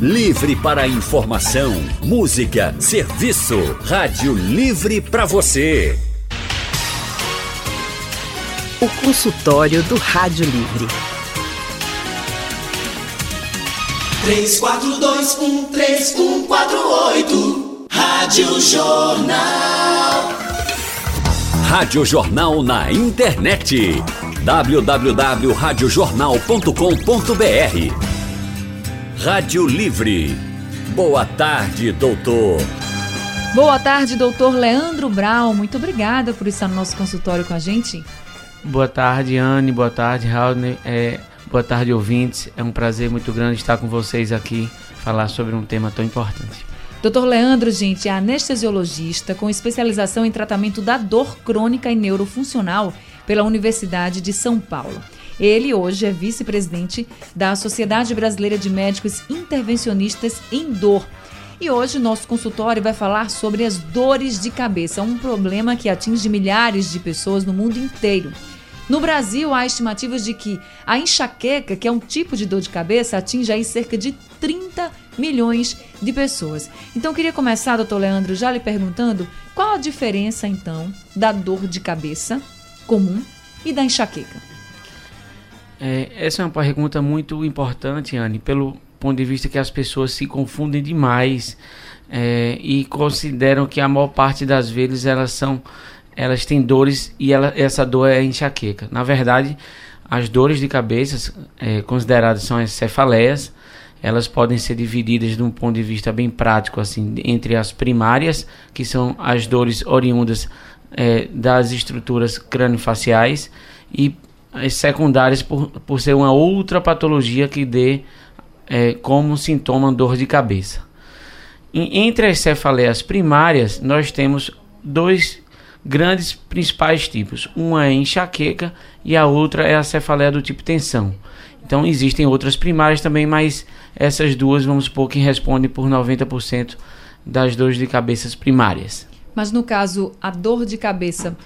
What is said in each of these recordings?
Livre para informação, música, serviço. Rádio Livre para você. O consultório do Rádio Livre. 34213148 Rádio Jornal. Rádio Jornal na internet. www.radiojornal.com.br Rádio Livre. Boa tarde, doutor. Boa tarde, doutor Leandro Brau. Muito obrigada por estar no nosso consultório com a gente. Boa tarde, Anne. Boa tarde, Raul. É, boa tarde, ouvintes. É um prazer muito grande estar com vocês aqui, falar sobre um tema tão importante. Doutor Leandro, gente, é anestesiologista com especialização em tratamento da dor crônica e neurofuncional pela Universidade de São Paulo. Ele hoje é vice-presidente da Sociedade Brasileira de Médicos Intervencionistas em Dor. E hoje nosso consultório vai falar sobre as dores de cabeça, um problema que atinge milhares de pessoas no mundo inteiro. No Brasil, há estimativas de que a enxaqueca, que é um tipo de dor de cabeça, atinge aí cerca de 30 milhões de pessoas. Então, queria começar, doutor Leandro, já lhe perguntando qual a diferença, então, da dor de cabeça comum e da enxaqueca. É, essa é uma pergunta muito importante, Anne, pelo ponto de vista que as pessoas se confundem demais é, e consideram que a maior parte das vezes elas são elas têm dores e ela, essa dor é enxaqueca. Na verdade, as dores de cabeça é, consideradas são as cefaleias, elas podem ser divididas de um ponto de vista bem prático assim entre as primárias, que são as dores oriundas é, das estruturas craniofaciais e as secundárias por, por ser uma outra patologia que dê é, como sintoma dor de cabeça. E, entre as cefaleias primárias, nós temos dois grandes principais tipos. Uma é enxaqueca e a outra é a cefaleia do tipo tensão. Então existem outras primárias também, mas essas duas vamos supor que respondem por 90% das dores de cabeça primárias. Mas no caso, a dor de cabeça,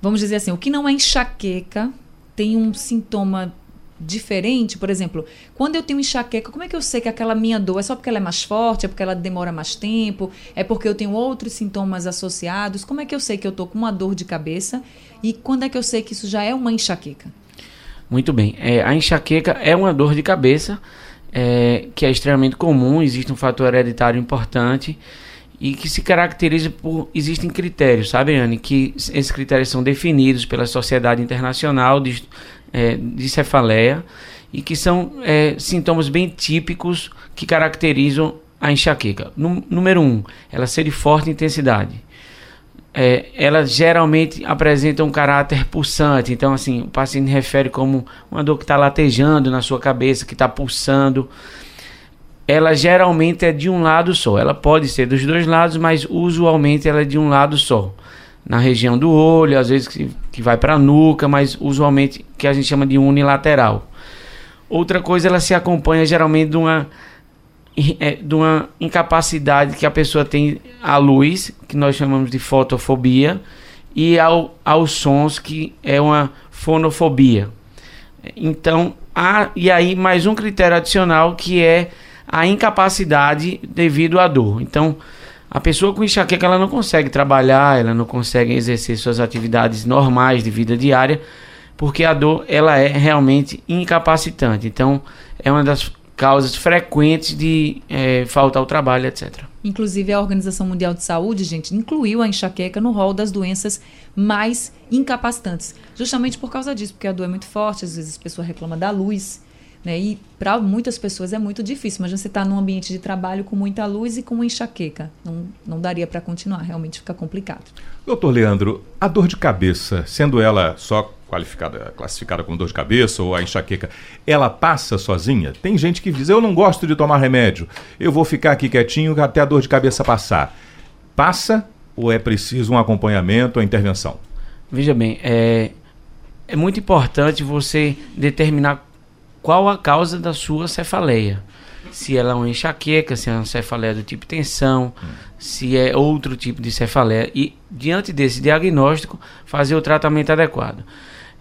vamos dizer assim, o que não é enxaqueca tem um sintoma diferente, por exemplo, quando eu tenho enxaqueca, como é que eu sei que aquela minha dor é só porque ela é mais forte, é porque ela demora mais tempo, é porque eu tenho outros sintomas associados? Como é que eu sei que eu tô com uma dor de cabeça e quando é que eu sei que isso já é uma enxaqueca? Muito bem, é, a enxaqueca é uma dor de cabeça é, que é extremamente comum, existe um fator hereditário importante e que se caracteriza por existem critérios, sabe, Anne, que esses critérios são definidos pela Sociedade Internacional de, é, de Cefaleia e que são é, sintomas bem típicos que caracterizam a enxaqueca. número um, ela ser de forte intensidade. É, ela geralmente apresenta um caráter pulsante, então assim o paciente refere como uma dor que está latejando na sua cabeça, que está pulsando ela geralmente é de um lado só. Ela pode ser dos dois lados, mas usualmente ela é de um lado só. Na região do olho, às vezes que, que vai para a nuca, mas usualmente que a gente chama de unilateral. Outra coisa, ela se acompanha geralmente de uma, é, de uma incapacidade que a pessoa tem à luz, que nós chamamos de fotofobia, e ao, aos sons, que é uma fonofobia. Então, há, e aí mais um critério adicional que é a incapacidade devido à dor. Então, a pessoa com enxaqueca ela não consegue trabalhar, ela não consegue exercer suas atividades normais de vida diária, porque a dor ela é realmente incapacitante. Então, é uma das causas frequentes de é, falta ao trabalho, etc. Inclusive, a Organização Mundial de Saúde, gente, incluiu a enxaqueca no rol das doenças mais incapacitantes. Justamente por causa disso, porque a dor é muito forte, às vezes a pessoa reclama da luz, né? E para muitas pessoas é muito difícil. Mas você está num ambiente de trabalho com muita luz e com enxaqueca. Não, não daria para continuar, realmente fica complicado. Doutor Leandro, a dor de cabeça, sendo ela só qualificada, classificada como dor de cabeça ou a enxaqueca, ela passa sozinha? Tem gente que diz, eu não gosto de tomar remédio, eu vou ficar aqui quietinho até a dor de cabeça passar. Passa ou é preciso um acompanhamento ou intervenção? Veja bem, é, é muito importante você determinar qual a causa da sua cefaleia. Se ela é uma enxaqueca, se é uma cefaleia do tipo tensão, se é outro tipo de cefaleia. E, diante desse diagnóstico, fazer o tratamento adequado.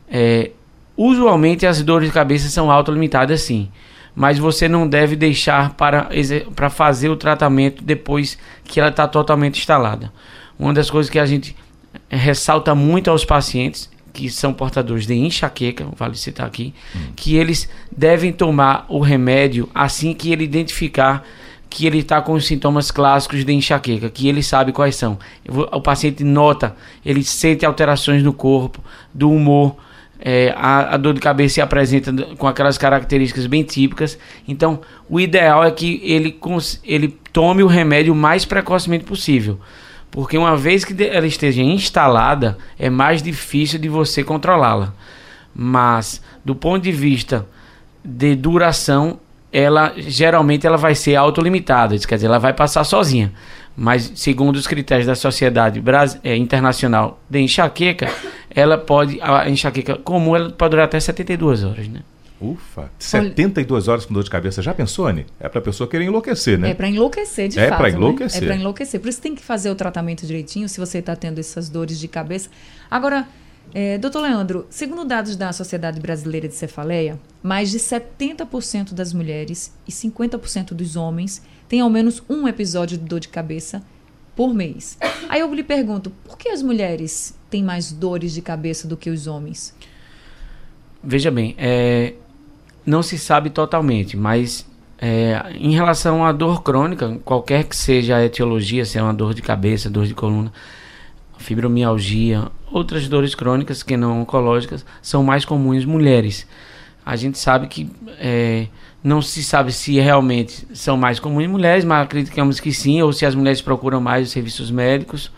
É, usualmente, as dores de cabeça são autolimitadas, sim. mas você não deve deixar para, para fazer o tratamento depois que ela está totalmente instalada. Uma das coisas que a gente ressalta muito aos pacientes que são portadores de enxaqueca, vale citar aqui, hum. que eles devem tomar o remédio assim que ele identificar que ele está com os sintomas clássicos de enxaqueca, que ele sabe quais são. O paciente nota, ele sente alterações no corpo, do humor, é, a, a, dor de cabeça se apresenta com aquelas características bem típicas. Então, o ideal é que ele, ele tome o remédio o mais precocemente possível. Porque uma vez que ela esteja instalada, é mais difícil de você controlá-la. Mas, do ponto de vista de duração, ela geralmente ela vai ser autolimitada, quer dizer, ela vai passar sozinha. Mas segundo os critérios da Sociedade é, Internacional de Enxaqueca, ela pode a enxaqueca comum ela pode durar até 72 horas, né? Ufa, 72 horas com dor de cabeça. Já pensou, Anne? É para a pessoa querer enlouquecer, né? É para enlouquecer, de é fato. É para enlouquecer. Né? É para enlouquecer. Por isso tem que fazer o tratamento direitinho, se você está tendo essas dores de cabeça. Agora, é, doutor Leandro, segundo dados da Sociedade Brasileira de Cefaleia, mais de 70% das mulheres e 50% dos homens têm ao menos um episódio de dor de cabeça por mês. Aí eu lhe pergunto, por que as mulheres têm mais dores de cabeça do que os homens? Veja bem, é, não se sabe totalmente, mas é, em relação à dor crônica, qualquer que seja a etiologia, se é uma dor de cabeça, dor de coluna, fibromialgia, outras dores crônicas que não oncológicas são mais comuns mulheres. A gente sabe que é, não se sabe se realmente são mais comuns mulheres, mas acreditamos que sim, ou se as mulheres procuram mais os serviços médicos.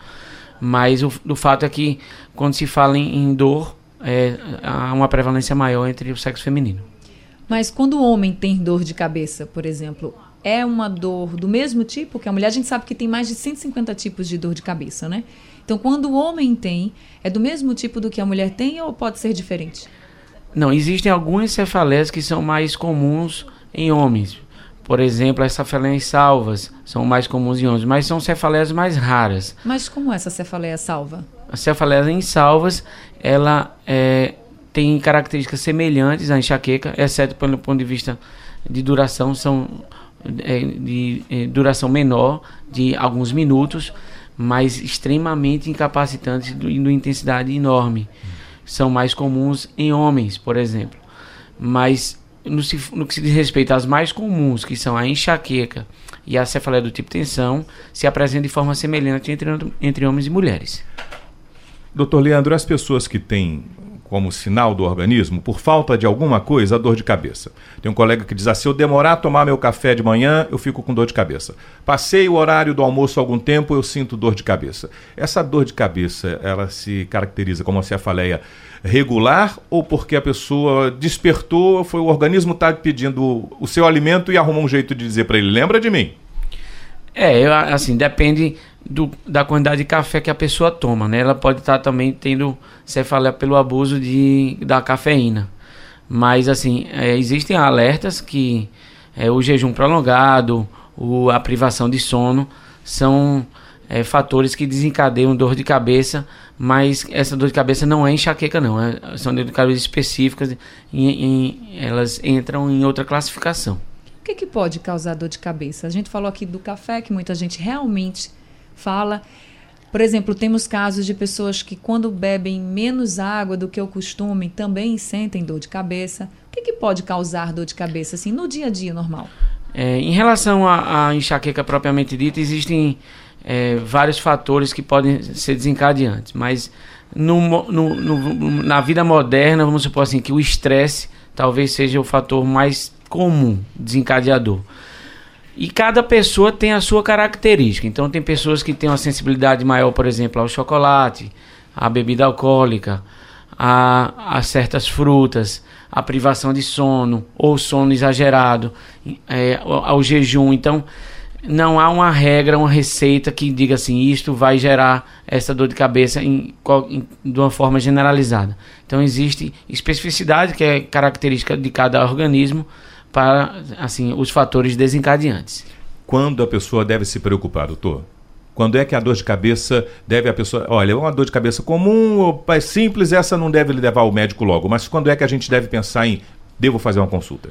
Mas o, o fato é que quando se fala em, em dor, é, há uma prevalência maior entre o sexo feminino. Mas quando o homem tem dor de cabeça, por exemplo, é uma dor do mesmo tipo que a mulher? A gente sabe que tem mais de 150 tipos de dor de cabeça, né? Então, quando o homem tem, é do mesmo tipo do que a mulher tem ou pode ser diferente? Não, existem algumas cefaleias que são mais comuns em homens. Por exemplo, as cefaleias salvas são mais comuns em homens, mas são cefaleias mais raras. Mas como é essa cefaleia salva? A cefaleia em salvas, ela é, tem características semelhantes à enxaqueca, exceto pelo ponto de vista de duração, são é, de é, duração menor, de alguns minutos, mas extremamente incapacitantes e de intensidade enorme. São mais comuns em homens, por exemplo. Mas no, no, que se diz respeito às mais comuns, que são a enxaqueca e a cefaleia do tipo tensão, se apresentam de forma semelhante entre, entre homens e mulheres. Doutor Leandro, as pessoas que têm como sinal do organismo, por falta de alguma coisa, a dor de cabeça. Tem um colega que diz assim: se eu demorar a tomar meu café de manhã, eu fico com dor de cabeça. Passei o horário do almoço algum tempo, eu sinto dor de cabeça. Essa dor de cabeça, ela se caracteriza como a cefaleia regular ou porque a pessoa despertou, foi o organismo está pedindo o seu alimento e arrumou um jeito de dizer para ele: lembra de mim? É, eu, assim, depende do, da quantidade de café que a pessoa toma, né? Ela pode estar tá também tendo cefaleia pelo abuso de, da cafeína. Mas, assim, é, existem alertas que é, o jejum prolongado, o, a privação de sono são é, fatores que desencadeiam dor de cabeça, mas essa dor de cabeça não é enxaqueca, não. É, são dor de cabeça específicas e, elas entram em outra classificação. O que, que pode causar dor de cabeça? A gente falou aqui do café, que muita gente realmente fala. Por exemplo, temos casos de pessoas que, quando bebem menos água do que o costume, também sentem dor de cabeça. O que, que pode causar dor de cabeça, assim, no dia a dia normal? É, em relação à enxaqueca propriamente dita, existem é, vários fatores que podem ser desencadeantes, mas no, no, no, na vida moderna, vamos supor assim, que o estresse talvez seja o fator mais comum desencadeador. E cada pessoa tem a sua característica. Então, tem pessoas que têm uma sensibilidade maior, por exemplo, ao chocolate, à bebida alcoólica, a, a certas frutas, a privação de sono, ou sono exagerado, é, ao, ao jejum. Então, não há uma regra, uma receita que diga assim, isto vai gerar essa dor de cabeça em, em, de uma forma generalizada. Então existe especificidade que é característica de cada organismo, para assim os fatores desencadeantes. Quando a pessoa deve se preocupar, doutor? Quando é que a dor de cabeça deve a pessoa. Olha, é uma dor de cabeça comum, é simples, essa não deve levar ao médico logo. Mas quando é que a gente deve pensar em devo fazer uma consulta?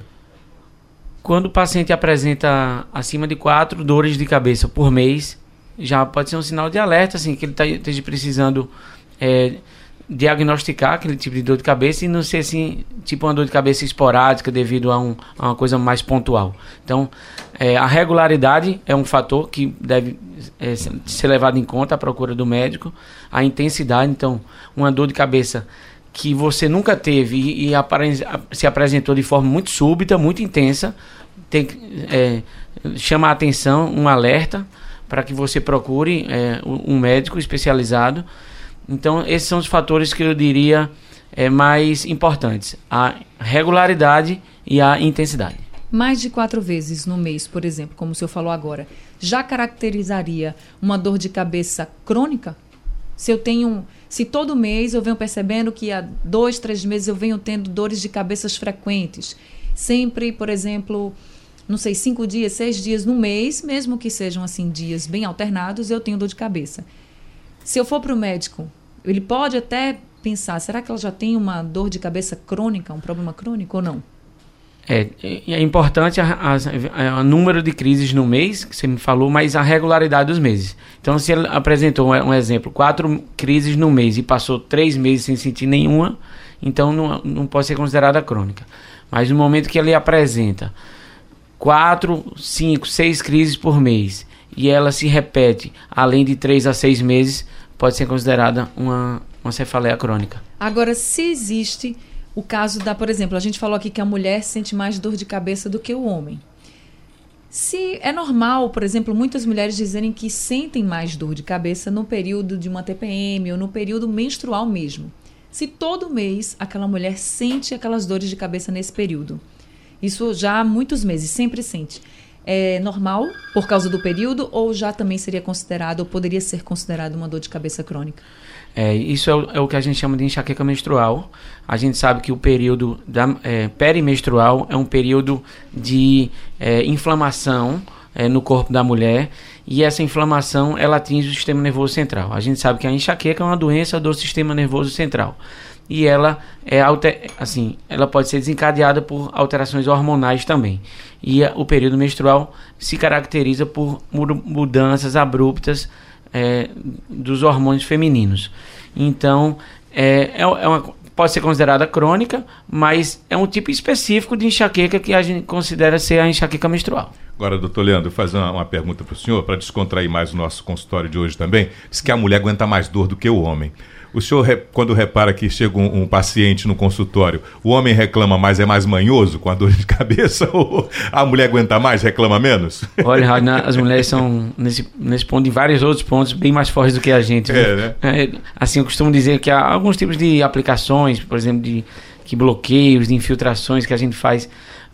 quando o paciente apresenta acima de quatro dores de cabeça por mês, já pode ser um sinal de alerta, assim, que ele tá, esteja precisando é, diagnosticar aquele tipo de dor de cabeça e não ser assim, tipo uma dor de cabeça esporádica devido a, um, a uma coisa mais pontual. Então, é, a regularidade é um fator que deve é, ser levado em conta à procura do médico. A intensidade, então, uma dor de cabeça que você nunca teve e, e apare se apresentou de forma muito súbita, muito intensa, tem que é, chamar a atenção, um alerta para que você procure é, um médico especializado então, esses são os fatores que eu diria é, mais importantes: a regularidade e a intensidade. Mais de quatro vezes no mês, por exemplo, como o senhor falou agora, já caracterizaria uma dor de cabeça crônica? Se eu tenho. Se todo mês eu venho percebendo que há dois, três meses eu venho tendo dores de cabeças frequentes, sempre, por exemplo, não sei, cinco dias, seis dias no mês, mesmo que sejam assim dias bem alternados, eu tenho dor de cabeça. Se eu for para o médico, ele pode até pensar: será que ela já tem uma dor de cabeça crônica, um problema crônico ou não? É, é importante o número de crises no mês, que você me falou, mas a regularidade dos meses. Então, se ele apresentou um, exemplo, quatro crises no mês e passou três meses sem sentir nenhuma, então não, não pode ser considerada crônica. Mas no momento que ele apresenta quatro, cinco, seis crises por mês e ela se repete além de três a seis meses, pode ser considerada uma, uma cefaleia crônica. Agora, se existe o caso da, por exemplo, a gente falou aqui que a mulher sente mais dor de cabeça do que o homem. Se é normal, por exemplo, muitas mulheres dizerem que sentem mais dor de cabeça no período de uma TPM ou no período menstrual mesmo. Se todo mês aquela mulher sente aquelas dores de cabeça nesse período. Isso já há muitos meses, sempre sente é normal por causa do período ou já também seria considerado ou poderia ser considerado uma dor de cabeça crônica? É, isso é o, é o, que a gente chama de enxaqueca menstrual. A gente sabe que o período da, é, é um período de é, inflamação é, no corpo da mulher e essa inflamação ela atinge o sistema nervoso central. A gente sabe que a enxaqueca é uma doença do sistema nervoso central e ela é alter, assim, ela pode ser desencadeada por alterações hormonais também. E a, o período menstrual se caracteriza por mudanças abruptas é, dos hormônios femininos. Então, é, é, é uma, pode ser considerada crônica, mas é um tipo específico de enxaqueca que a gente considera ser a enxaqueca menstrual. Agora, doutor Leandro, fazer uma, uma pergunta para o senhor, para descontrair mais o nosso consultório de hoje também. Diz que a mulher aguenta mais dor do que o homem. O senhor, quando repara que chega um, um, paciente no consultório, o homem reclama mais, é mais manhoso com a dor de cabeça ou a mulher aguenta mais, reclama menos? Olha, as mulheres são, nesse, nesse ponto, em vários outros pontos, bem mais fortes do que a gente. É, né? É, assim, eu costumo dizer que há alguns tipos de aplicações, por exemplo, de que bloqueios, de infiltrações que a gente faz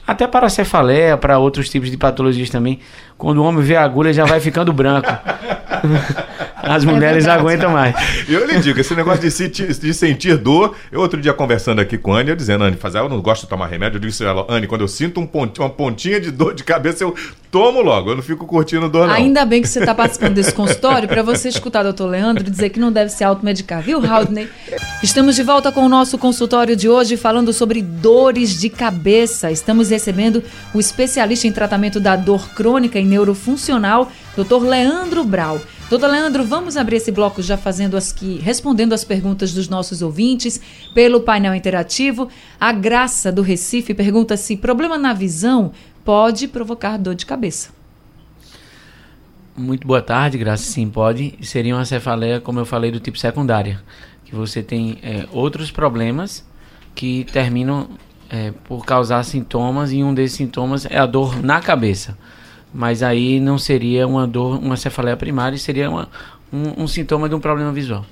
até para cefaleia, para outros tipos de patologias também. Quando o homem vê a agulha, já vai ficando branco. As mulheres é aguentam mais. Eu lhe digo, esse negócio de sentir, de sentir dor. Eu outro dia conversando aqui com a Anne, eu dizendo, Anne, fazer, eu não gosto de tomar remédio. Eu disse a ela, Anne, quando eu sinto um uma pontinha de dor de cabeça, eu tomo logo. Eu não fico curtindo dor, não. Ainda bem que você está participando desse consultório para você escutar o doutor Leandro dizer que não deve se automedicar, viu, Haldney? Estamos de volta com o nosso consultório de hoje falando sobre dores de cabeça. Estamos recebendo o especialista em tratamento da dor crônica e neurofuncional, doutor Leandro Brau. Doutor Leandro, vamos abrir esse bloco já fazendo as que respondendo as perguntas dos nossos ouvintes pelo painel interativo. A Graça do Recife pergunta se problema na visão pode provocar dor de cabeça. Muito boa tarde, Graça. Sim, pode. Seria uma cefaleia, como eu falei, do tipo secundária, que você tem é, outros problemas que terminam é, por causar sintomas e um desses sintomas é a dor na cabeça mas aí não seria uma dor, uma cefaleia primária, seria uma, um, um sintoma de um problema visual.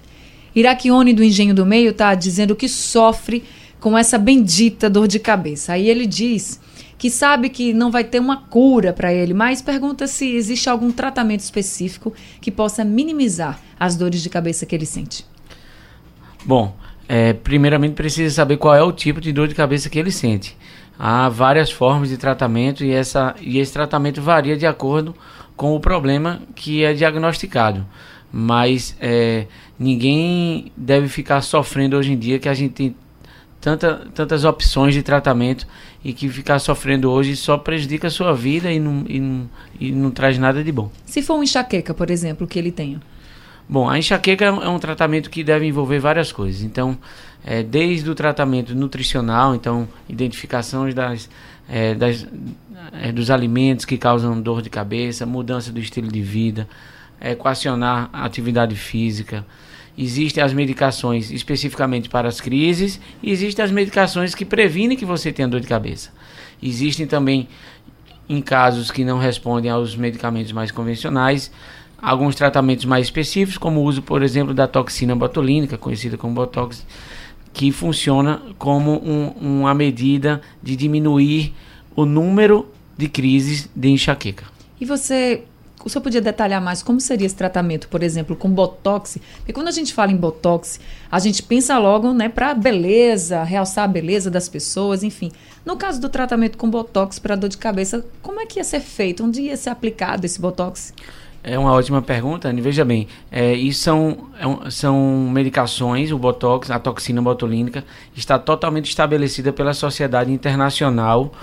Iraquione do Engenho do Meio está dizendo que sofre com essa bendita dor de cabeça. Aí ele diz que sabe que não vai ter uma cura para ele, mas pergunta se existe algum tratamento específico que possa minimizar as dores de cabeça que ele sente. Bom, é, primeiramente precisa saber qual é o tipo de dor de cabeça que ele sente há várias formas de tratamento e, essa, e esse tratamento varia de acordo com o problema que é diagnosticado. Mas é, ninguém deve ficar sofrendo hoje em dia que a gente tem tanta, tantas opções de tratamento e que ficar sofrendo hoje só prejudica a sua vida e não, e não, e não traz nada de bom. Se for uma enxaqueca, por exemplo, que ele tenha? Bom, a enxaqueca é um, é um tratamento que deve envolver várias coisas. Então, é, desde o tratamento nutricional, então, identificações das, é, das, é, dos alimentos que causam dor de cabeça, mudança do estilo de vida, equacionar a atividade física. Existem as medicações especificamente para as crises e existem as medicações que previnem que você tenha dor de cabeça. Existem também, em casos que não respondem aos medicamentos mais convencionais, alguns tratamentos mais específicos, como o uso, por exemplo, da toxina botulínica, conhecida como Botox, que funciona como um, uma medida de diminuir o número de crises de enxaqueca. E você o senhor podia detalhar mais como seria esse tratamento, por exemplo, com botox? Porque quando a gente fala em botox, a gente pensa logo, né, para beleza, realçar a beleza das pessoas, enfim. No caso do tratamento com botox para dor de cabeça, como é que ia ser feito? Onde ia ser aplicado esse botox? É uma ótima pergunta, Anny. Veja bem, é, isso são, é, são medicações, o Botox, a toxina botulínica, está totalmente estabelecida pela Sociedade Internacional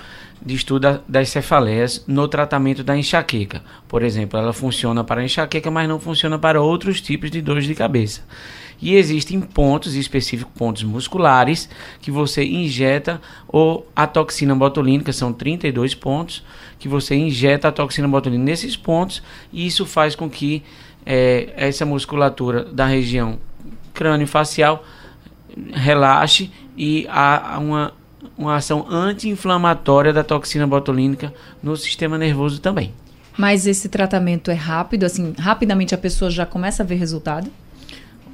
de estudo das cefaleias no tratamento da enxaqueca. Por exemplo, ela funciona para enxaqueca, mas não funciona para outros tipos de dores de cabeça. E existem pontos específicos, pontos musculares, que você injeta ou a toxina botulínica, são 32 pontos, que você injeta a toxina botulínica nesses pontos, e isso faz com que é, essa musculatura da região crânio-facial relaxe e há uma uma ação anti-inflamatória da toxina botulínica no sistema nervoso também. Mas esse tratamento é rápido, assim, rapidamente a pessoa já começa a ver resultado?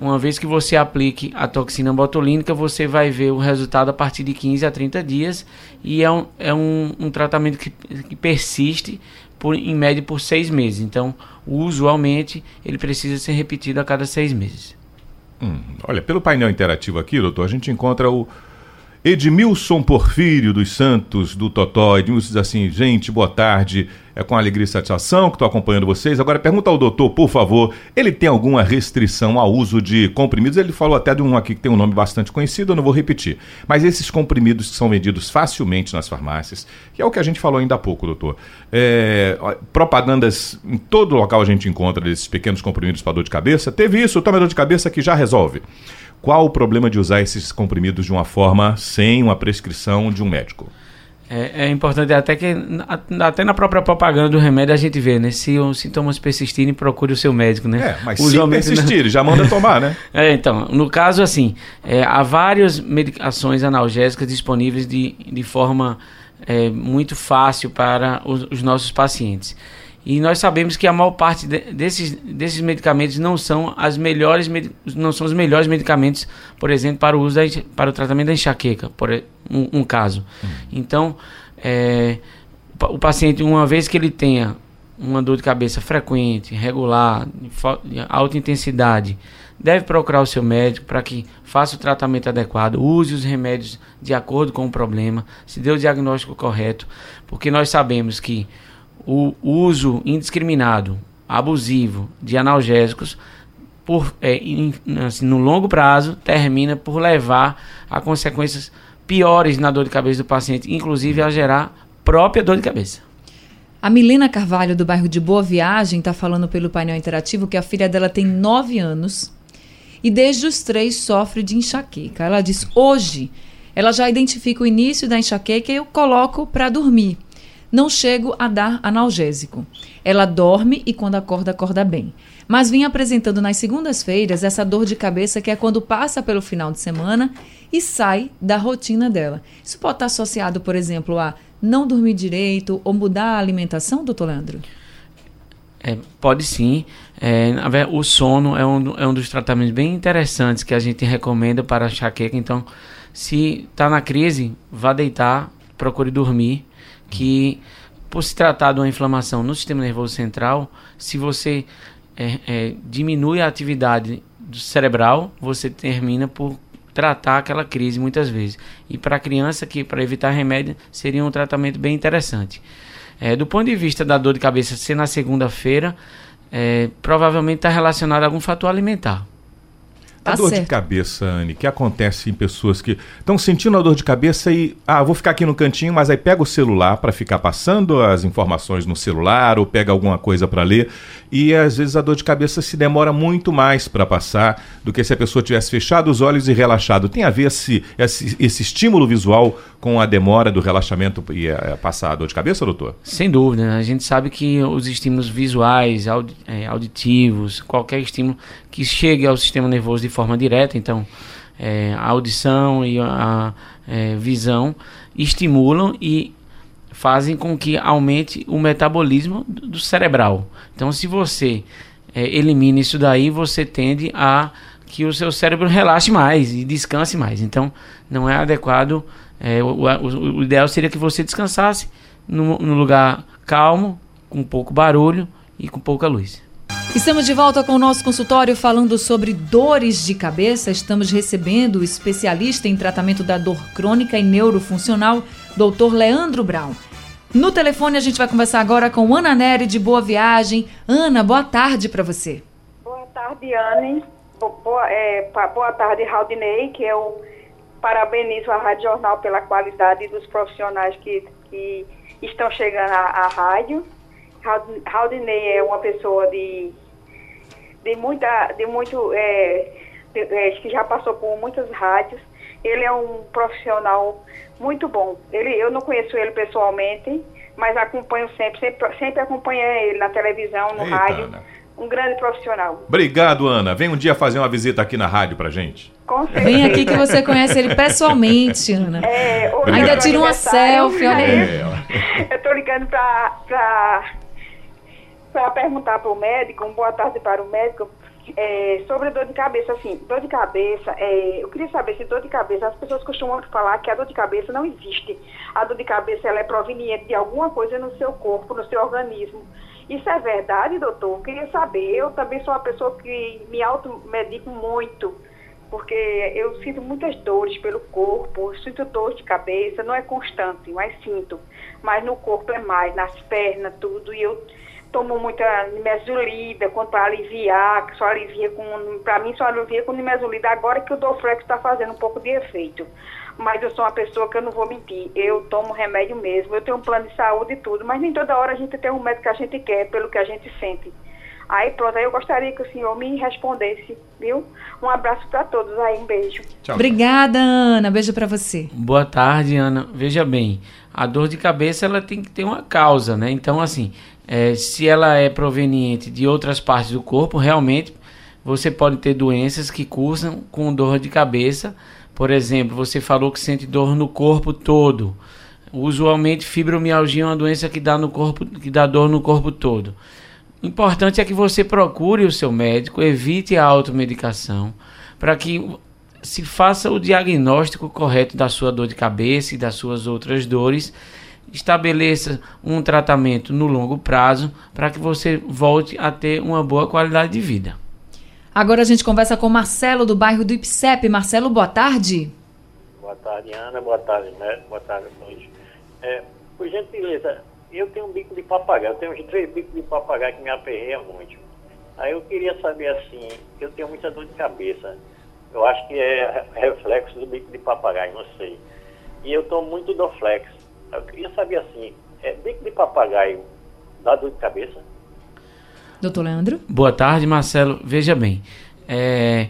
Uma vez que você aplique a toxina botulínica, você vai ver o resultado a partir de 15 a 30 dias e é um, é um, um tratamento que, que persiste por, em média por seis meses. Então, usualmente, ele precisa ser repetido a cada seis meses. Hum, olha, pelo painel interativo aqui, doutor, a gente encontra o, Edmilson Porfírio dos Santos, do Totó. Edmilson diz assim: gente, boa tarde. É com alegria e satisfação que estou acompanhando vocês. Agora, pergunta ao doutor, por favor, ele tem alguma restrição ao uso de comprimidos? Ele falou até de um aqui que tem um nome bastante conhecido, eu não vou repetir. Mas esses comprimidos que são vendidos facilmente nas farmácias, que é o que a gente falou ainda há pouco, doutor. É, propagandas em todo local a gente encontra desses pequenos comprimidos para dor de cabeça. Teve isso, toma dor de cabeça que já resolve. Qual o problema de usar esses comprimidos de uma forma sem uma prescrição de um médico? É, é, importante até que até na própria propaganda do remédio a gente vê, né? Se os sintomas persistirem, procure o seu médico, né? É, mas se persistirem, já manda tomar, né? É, então, no caso assim, é, há várias medicações analgésicas disponíveis de, de forma é, muito fácil para os, os nossos pacientes. E nós sabemos que a maior parte de, desses, desses medicamentos não são as melhores não são os melhores medicamentos, por exemplo, para o uso da, para o tratamento da enxaqueca, por um, um caso. Uhum. Então, é, o paciente uma vez que ele tenha uma dor de cabeça frequente, regular, de alta intensidade, deve procurar o seu médico para que faça o tratamento adequado, use os remédios de acordo com o problema, se dê o diagnóstico correto, porque nós sabemos que o uso indiscriminado, abusivo de analgésicos, por, é, in, assim, no longo prazo, termina por levar a consequências piores na dor de cabeça do paciente, inclusive a gerar própria dor de cabeça. A Milena Carvalho, do bairro de Boa Viagem, está falando pelo painel interativo que a filha dela tem 9 anos e desde os três sofre de enxaqueca. Ela diz: hoje ela já identifica o início da enxaqueca e eu coloco para dormir. Não chego a dar analgésico. Ela dorme e quando acorda, acorda bem. Mas vim apresentando nas segundas-feiras essa dor de cabeça que é quando passa pelo final de semana e sai da rotina dela. Isso pode estar associado, por exemplo, a não dormir direito ou mudar a alimentação, doutor Leandro? É, pode sim. É, o sono é um, é um dos tratamentos bem interessantes que a gente recomenda para a enxaqueca. Então, se está na crise, vá deitar, procure dormir que por se tratar de uma inflamação no sistema nervoso central, se você é, é, diminui a atividade cerebral, você termina por tratar aquela crise muitas vezes. E para a criança, que para evitar remédio, seria um tratamento bem interessante. É, do ponto de vista da dor de cabeça ser na segunda-feira, é, provavelmente está relacionado a algum fator alimentar. A Tá dor de certo. cabeça, Anne, que acontece em pessoas que estão sentindo a dor de cabeça e, ah, vou ficar aqui no cantinho, mas aí pega o celular para ficar passando as informações no celular ou pega alguma coisa para ler e às vezes a dor de cabeça se demora muito mais para passar do que se a pessoa tivesse fechado os olhos e relaxado. Tem a ver esse, esse, esse estímulo visual com a demora do relaxamento e eh, passar a dor de cabeça, doutor? Sem dúvida, né? a gente sabe que os estímulos visuais, eh, auditivos, qualquer estímulo que chegue ao sistema nervoso de forma direta, então eh, a audição e a eh, visão estimulam e fazem com que aumente o metabolismo do cerebral. Então, se você eh, elimina isso daí, você tende a que o seu cérebro relaxe mais e descanse mais. Então, não é adequado. eh, o, o- o ideal seria que você descansasse num lugar calmo, com pouco barulho e com pouca luz. Estamos de volta com o nosso consultório falando sobre dores de cabeça. Estamos recebendo o especialista em tratamento da dor crônica e neurofuncional, Dr. Leandro Brown. No telefone a gente vai conversar agora com Ana Nery de Boa Viagem. Ana, boa tarde para você. Boa tarde, Anne. Bo- Boa, é, boa tarde, Raudinei, que eu parabenizo a Rádio Jornal pela qualidade dos profissionais que, que estão chegando à, à rádio. Raudinei é uma pessoa de, de muita, de muito, é, de- é, que já passou por muitas rádios. Ele é um profissional muito bom. Ele, eu não conheço ele pessoalmente, mas acompanho sempre, sempre, sempre acompanhei ele na televisão, no Eita, rádio. Ana. Um grande profissional. Obrigado, Ana. Vem um dia fazer uma visita aqui na rádio pra gente. Com certeza. Vem aqui que você conhece ele pessoalmente, Ana. É, Ainda é tira uma selfie, olha aí. É, Eu tô ligando pra, pra, pra perguntar pro médico, um boa tarde para o médico, é, sobre dor de cabeça. Assim, dor de cabeça, é, eu queria saber se dor de cabeça, as pessoas costumam falar que a dor de cabeça não existe. A dor de cabeça ela é proveniente de alguma coisa no seu corpo, no seu organismo. Isso é verdade, doutor? Eu queria saber. Eu também sou uma pessoa que me automedico muito porque eu sinto muitas dores pelo corpo, sinto dor de cabeça, não é constante, mas sinto. Mas no corpo é mais, nas pernas, tudo, e eu tomo muita nimesulida quando para aliviar, que só alivia com, para mim só alivia com nimesulida, agora que o Doflex está fazendo um pouco de efeito. Mas eu sou uma pessoa que eu não vou mentir, eu tomo remédio mesmo, eu tenho um plano de saúde e tudo, mas nem toda hora a gente tem um médico que a gente quer, pelo que a gente sente. Aí pronto, aí eu gostaria que o senhor me respondesse, viu? Um abraço para todos aí, um beijo. Tchau. Obrigada, Ana. Beijo para você. Boa tarde, Ana. Veja bem, a dor de cabeça ela tem que ter uma causa, né? Então, assim, é, se ela é proveniente de outras partes do corpo, realmente você pode ter doenças que cursam com dor de cabeça. Por exemplo, você falou que sente dor no corpo todo. Usualmente, fibromialgia é uma doença que dá no corpo, que dá dor no corpo todo. Importante é que você procure o seu médico, evite a automedicação, para que se faça o diagnóstico correto da sua dor de cabeça e das suas outras dores, estabeleça um tratamento no longo prazo para que você volte a ter uma boa qualidade de vida. Agora a gente conversa com Marcelo do bairro do Ipsep. Marcelo, boa tarde. Boa tarde, Ana. Boa tarde, né? Boa tarde todos. É, por gentileza, eu tenho um bico de papagaio. Eu tenho uns três bicos de papagaio que me aperreia muito. Aí eu queria saber assim, eu tenho muita dor de cabeça. Eu acho que é reflexo do bico de papagaio, não sei. E eu tomo muito Doflex. Eu queria saber assim, é bico de papagaio dá dor de cabeça? Doutor Leandro? Boa tarde, Marcelo. Veja bem, é,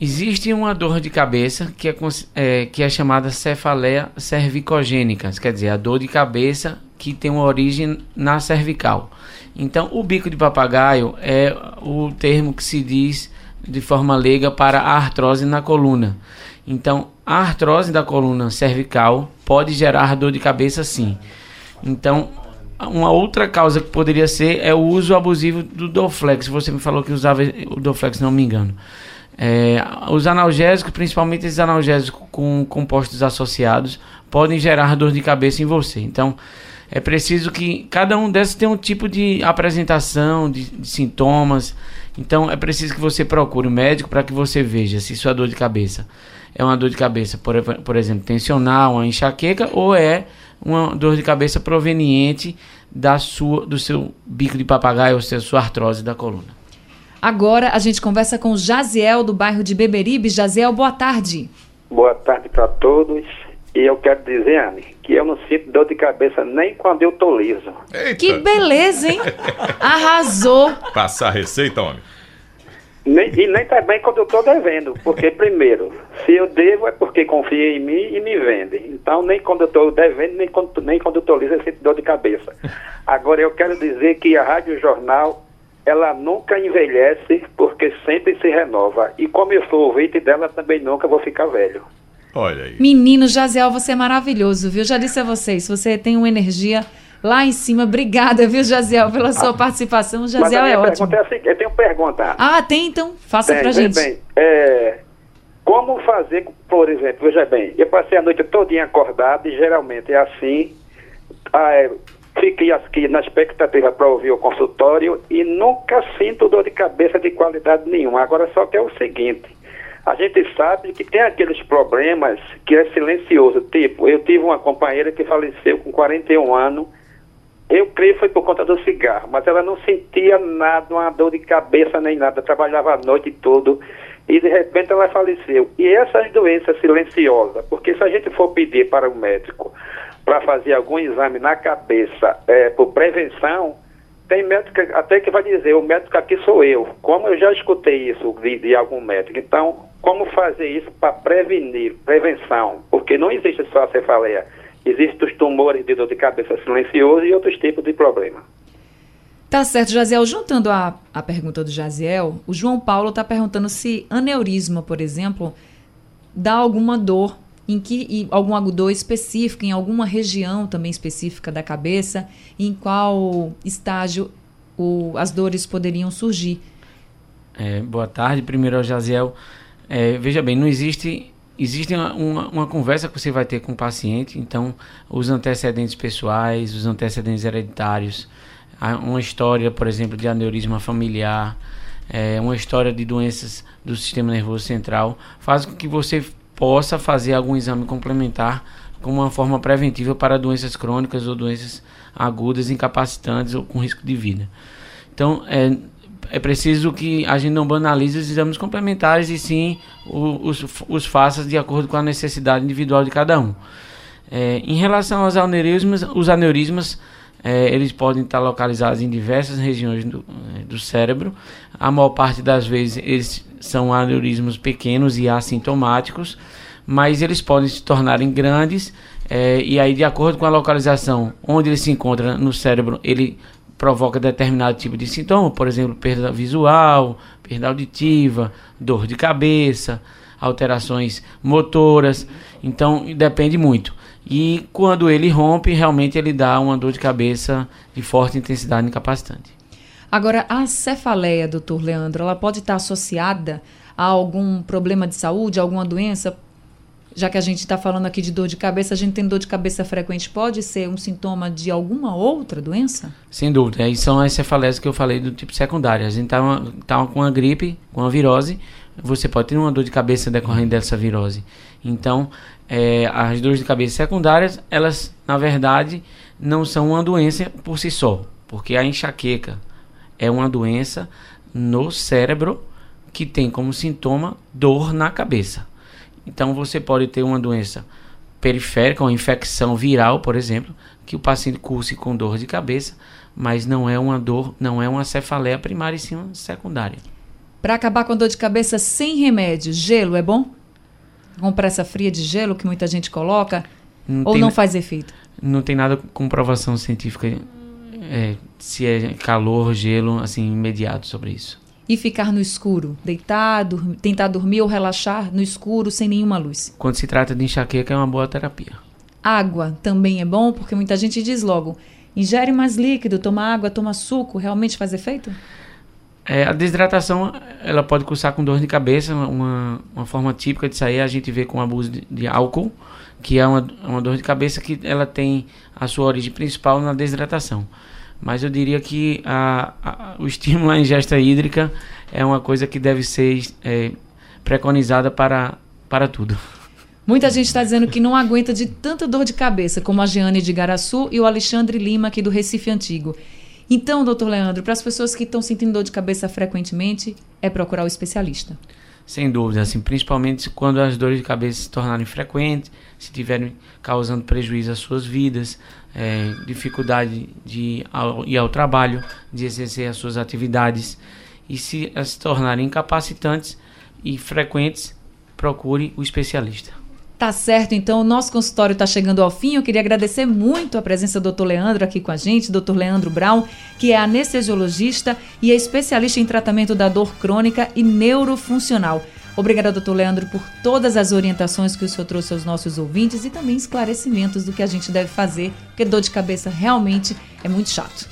existe uma dor de cabeça que é, é, que é chamada cefaleia cervicogênica, quer dizer, a dor de cabeça que tem uma origem na cervical. Então, o bico de papagaio é o termo que se diz de forma leiga para a artrose na coluna. Então, a artrose da coluna cervical pode gerar dor de cabeça sim. Então, uma outra causa que poderia ser é o uso abusivo do Doflex. Você me falou que usava o Doflex, não me engano. É, os analgésicos, principalmente esses analgésicos com compostos associados, podem gerar dor de cabeça em você. Então, é preciso que cada um desses tenha um tipo de apresentação, de, de sintomas. Então, é preciso que você procure um médico para que você veja se sua dor de cabeça é uma dor de cabeça, por, por exemplo, tensional, uma enxaqueca, ou é uma dor de cabeça proveniente da sua, do seu bico de papagaio, ou seja, sua artrose da coluna. Agora a gente conversa com o Jaziel do bairro de Beberibe. Jaziel, boa tarde. Boa tarde para todos. E eu quero dizer, Anne, que eu não sinto dor de cabeça nem quando eu tô liso. Eita. Que beleza, hein? Arrasou. Passar a receita, homem. Nem, e nem também quando eu tô devendo. Porque, primeiro, se eu devo é porque confia em mim e me vende. Então, nem quando eu tô devendo, nem quando, nem quando eu tô liso, eu sinto dor de cabeça. Agora, eu quero dizer que a Rádio Jornal, ela nunca envelhece porque sempre se renova. E como eu sou ouvinte dela, também nunca vou ficar velho. Olha aí. Menino, Jaziel, você é maravilhoso, viu? Já disse a vocês, você tem uma energia lá em cima. Obrigada, viu, Jaziel, pela sua participação. Mas a Jaziel é ótimo. é a seguinte, eu tenho pergunta. Ah, tem então? Faça Bem, pra gente. bem, é, como fazer, por exemplo, veja bem, eu passei a noite todinha acordado e geralmente é assim, ah, é, fiquei aqui na expectativa para ouvir o consultório e nunca sinto dor de cabeça de qualidade nenhuma. Agora só que é o seguinte, a gente sabe que tem aqueles problemas que é silencioso, tipo, eu tive uma companheira que faleceu com 41 anos, eu creio que foi por conta do cigarro, mas ela não sentia nada, uma dor de cabeça nem nada, trabalhava a noite toda e de repente ela faleceu. E essas doenças silenciosas, porque se a gente for pedir para o médico para fazer algum exame na cabeça é, por prevenção, tem médico até que vai dizer, o médico aqui sou eu. Como eu já escutei isso de, de algum médico. Então, como fazer isso para prevenir, prevenção? Porque não existe só a cefaleia. Existem os tumores de dor de cabeça silencioso e outros tipos de problema. Tá certo, Jaziel. Juntando a, a pergunta do Jaziel, o João Paulo está perguntando se aneurisma, por exemplo, dá alguma dor, em que e alguma dor específica, em alguma região também específica da cabeça, em qual estágio o- as dores poderiam surgir. É, boa tarde, primeiro ao Jaziel. É, veja bem, não existe. Existe uma, uma, uma conversa que você vai ter com o paciente, então os antecedentes pessoais, os antecedentes hereditários, uma história, por exemplo, de aneurisma familiar, é, uma história de doenças do sistema nervoso central, faz com que você possa fazer algum exame complementar como uma forma preventiva para doenças crônicas ou doenças agudas, incapacitantes ou com risco de vida. Então, é, é preciso que a gente não banalize os exames complementares e sim os, os faça de acordo com a necessidade individual de cada um. É, em relação aos aneurismas, os aneurismas é, eles podem estar localizados em diversas regiões do, é, do cérebro. A maior parte das vezes eles são aneurismos pequenos e assintomáticos, mas eles podem se tornarem grandes é, e aí de acordo com a localização onde ele se encontra no cérebro, ele provoca determinado tipo de sintoma, por exemplo, perda visual, perda auditiva, dor de cabeça, alterações motoras. Então, depende muito. E quando ele rompe, realmente ele dá uma dor de cabeça de forte intensidade incapacitante. Agora, a cefaleia, doutor Leandro, ela pode estar associada a algum problema de saúde, alguma doença? Já que a gente está falando aqui de dor de cabeça, a gente tem dor de cabeça frequente, pode ser um sintoma de alguma outra doença? Sem dúvida. Aí são as cefaleas que eu falei do tipo secundário. A gente tá, uma, tá com uma gripe, com uma virose, você pode ter uma dor de cabeça decorrente dessa virose. Então, é, as dores de cabeça secundárias, elas, na verdade, não são uma doença por si só. Porque a enxaqueca é uma doença no cérebro que tem como sintoma dor na cabeça. Então, você pode ter uma doença periférica, uma infecção viral, por exemplo, que o paciente curse com dor de cabeça, mas não é uma dor, não é uma cefaleia primária e sim uma secundária. Para acabar com a dor de cabeça sem remédio, gelo é bom? Compressa fria de gelo que muita gente coloca? Não ou não faz efeito? Não tem nada com comprovação científica é, se é calor, gelo, assim, imediato sobre isso. E ficar no escuro, deitar, tentar dormir ou relaxar no escuro sem nenhuma luz. Quando se trata de enxaqueca, é uma boa terapia. Água também é bom, porque muita gente diz logo: ingere mais líquido, toma água, toma suco, realmente faz efeito? É, a desidratação ela pode cursar com dor de cabeça. Uma, uma forma típica de sair a gente vê com abuso de, de álcool, que é uma, uma dor de cabeça que ela tem a sua origem principal na desidratação. Mas eu diria que a, a- o estímulo à ingesta hídrica é uma coisa que deve ser é, preconizada para, para tudo. Muita gente está dizendo que não aguenta de tanta dor de cabeça, como a Jeane de Garaçu e o Alexandre Lima, aqui do Recife Antigo. Então, doutor Leandro, para as pessoas que estão sentindo dor de cabeça frequentemente, é procurar o especialista. Sem dúvida, assim, principalmente quando as dores de cabeça se tornarem frequentes, se estiverem causando prejuízo às suas vidas, é, dificuldade de ir ao trabalho, de exercer as suas atividades, e se se tornarem incapacitantes e frequentes, procure o especialista. Tá certo, então o nosso consultório está chegando ao fim. Eu queria agradecer muito a presença do Dr. Leandro aqui com a gente, Dr. Leandro Brown, que é anestesiologista e é especialista em tratamento da dor crônica e neurofuncional. Obrigada, doutor Leandro, por todas as orientações que o senhor trouxe aos nossos ouvintes e também esclarecimentos do que a gente deve fazer, porque dor de cabeça realmente é muito chato.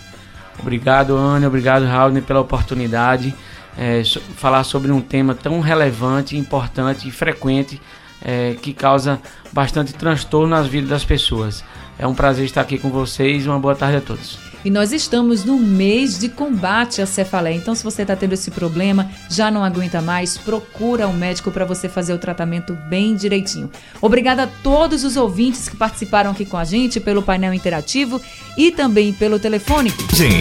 Obrigado, Ana. Obrigado, Raul, pela oportunidade. É, falar sobre um tema tão relevante, importante e frequente é, que causa bastante transtorno nas vidas das pessoas. É um prazer estar aqui com vocês. Uma boa tarde a todos. E nós estamos no mês de combate à cefaleia. Então, se você está tendo esse problema, já não aguenta mais, procura um médico para você fazer o tratamento bem direitinho. Obrigada a todos os ouvintes que participaram aqui com a gente pelo painel interativo e também pelo telefone. Sim.